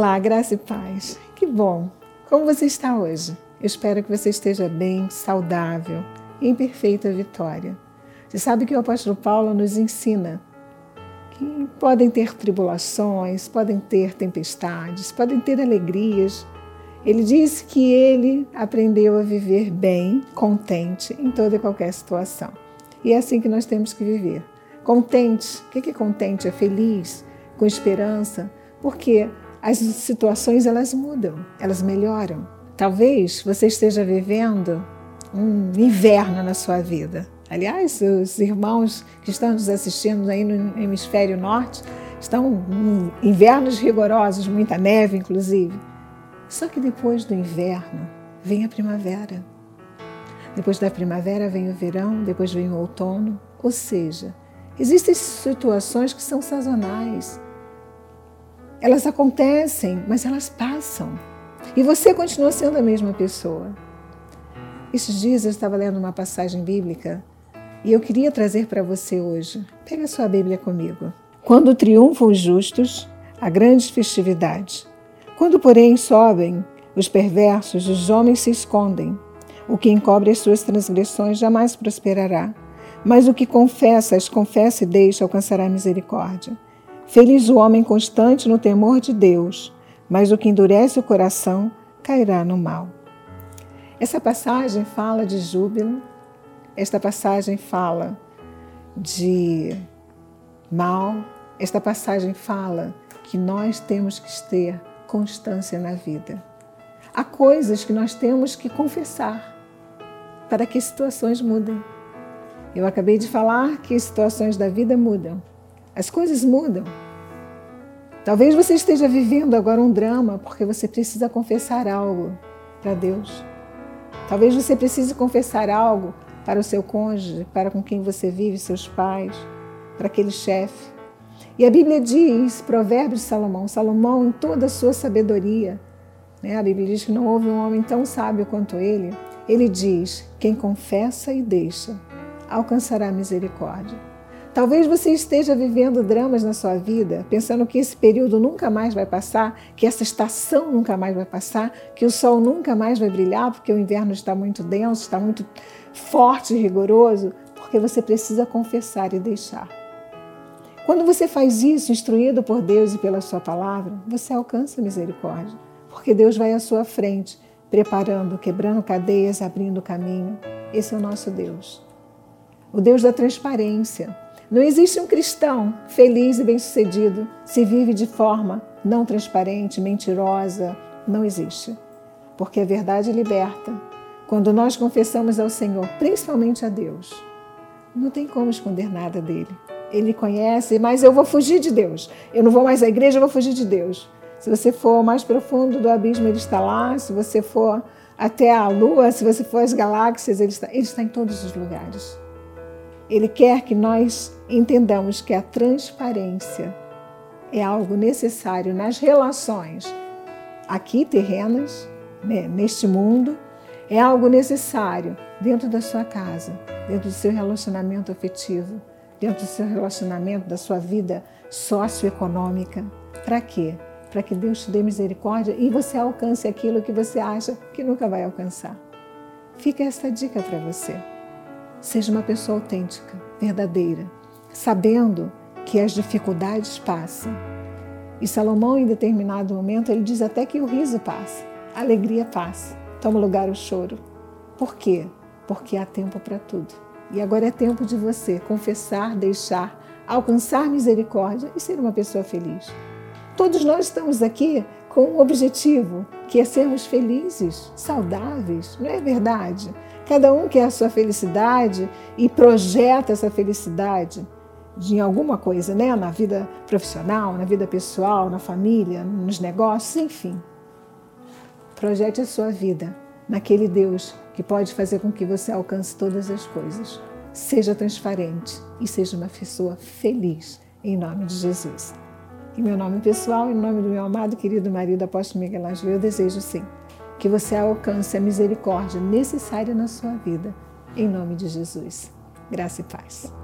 Olá, graça e paz. Que bom. Como você está hoje? Eu espero que você esteja bem, saudável, em perfeita vitória. Você sabe que o apóstolo Paulo nos ensina que podem ter tribulações, podem ter tempestades, podem ter alegrias. Ele disse que ele aprendeu a viver bem, contente em toda e qualquer situação. E é assim que nós temos que viver. Contente. O que é contente? É feliz, com esperança, porque as situações elas mudam, elas melhoram. Talvez você esteja vivendo um inverno na sua vida. Aliás, os irmãos que estão nos assistindo aí no hemisfério norte estão em invernos rigorosos, muita neve inclusive. Só que depois do inverno vem a primavera. Depois da primavera vem o verão, depois vem o outono. Ou seja, existem situações que são sazonais elas acontecem, mas elas passam. E você continua sendo a mesma pessoa. Esses dias eu estava lendo uma passagem bíblica e eu queria trazer para você hoje. Pega sua Bíblia comigo. Quando triunfam os justos, há grandes festividades. Quando, porém, sobem os perversos, os homens se escondem. O que encobre as suas transgressões jamais prosperará, mas o que confessa, as confessa e deixa alcançará misericórdia. Feliz o homem constante no temor de Deus, mas o que endurece o coração cairá no mal. Essa passagem fala de júbilo, esta passagem fala de mal, esta passagem fala que nós temos que ter constância na vida. Há coisas que nós temos que confessar para que situações mudem. Eu acabei de falar que situações da vida mudam, as coisas mudam. Talvez você esteja vivendo agora um drama porque você precisa confessar algo para Deus. Talvez você precise confessar algo para o seu cônjuge, para com quem você vive, seus pais, para aquele chefe. E a Bíblia diz, Provérbios de Salomão, Salomão em toda a sua sabedoria, né? a Bíblia diz que não houve um homem tão sábio quanto ele. Ele diz: quem confessa e deixa alcançará misericórdia. Talvez você esteja vivendo dramas na sua vida, pensando que esse período nunca mais vai passar, que essa estação nunca mais vai passar, que o sol nunca mais vai brilhar, porque o inverno está muito denso, está muito forte e rigoroso, porque você precisa confessar e deixar. Quando você faz isso, instruído por Deus e pela Sua palavra, você alcança misericórdia, porque Deus vai à sua frente, preparando, quebrando cadeias, abrindo caminho. Esse é o nosso Deus. O Deus da transparência não existe um cristão feliz e bem-sucedido se vive de forma não transparente, mentirosa. Não existe. Porque a verdade liberta. Quando nós confessamos ao Senhor, principalmente a Deus, não tem como esconder nada dele. Ele conhece, mas eu vou fugir de Deus. Eu não vou mais à igreja, eu vou fugir de Deus. Se você for mais profundo do abismo, ele está lá. Se você for até a lua, se você for às galáxias, ele está, ele está em todos os lugares. Ele quer que nós entendamos que a transparência é algo necessário nas relações aqui terrenas, né, neste mundo, é algo necessário dentro da sua casa, dentro do seu relacionamento afetivo, dentro do seu relacionamento, da sua vida socioeconômica. Para quê? Para que Deus te dê misericórdia e você alcance aquilo que você acha que nunca vai alcançar. Fica essa dica para você. Seja uma pessoa autêntica, verdadeira, sabendo que as dificuldades passam. E Salomão, em determinado momento, ele diz até que o riso passa, a alegria passa, toma lugar o choro. Por quê? Porque há tempo para tudo. E agora é tempo de você confessar, deixar, alcançar misericórdia e ser uma pessoa feliz. Todos nós estamos aqui com um objetivo, que é sermos felizes, saudáveis, não é verdade? Cada um quer a sua felicidade e projeta essa felicidade de alguma coisa, né? Na vida profissional, na vida pessoal, na família, nos negócios, enfim. Projete a sua vida naquele Deus que pode fazer com que você alcance todas as coisas. Seja transparente e seja uma pessoa feliz, em nome de Jesus. Em meu nome pessoal, em nome do meu amado querido marido apóstolo Miguel Ângelo, eu desejo sim que você alcance a misericórdia necessária na sua vida. Em nome de Jesus. Graça e paz.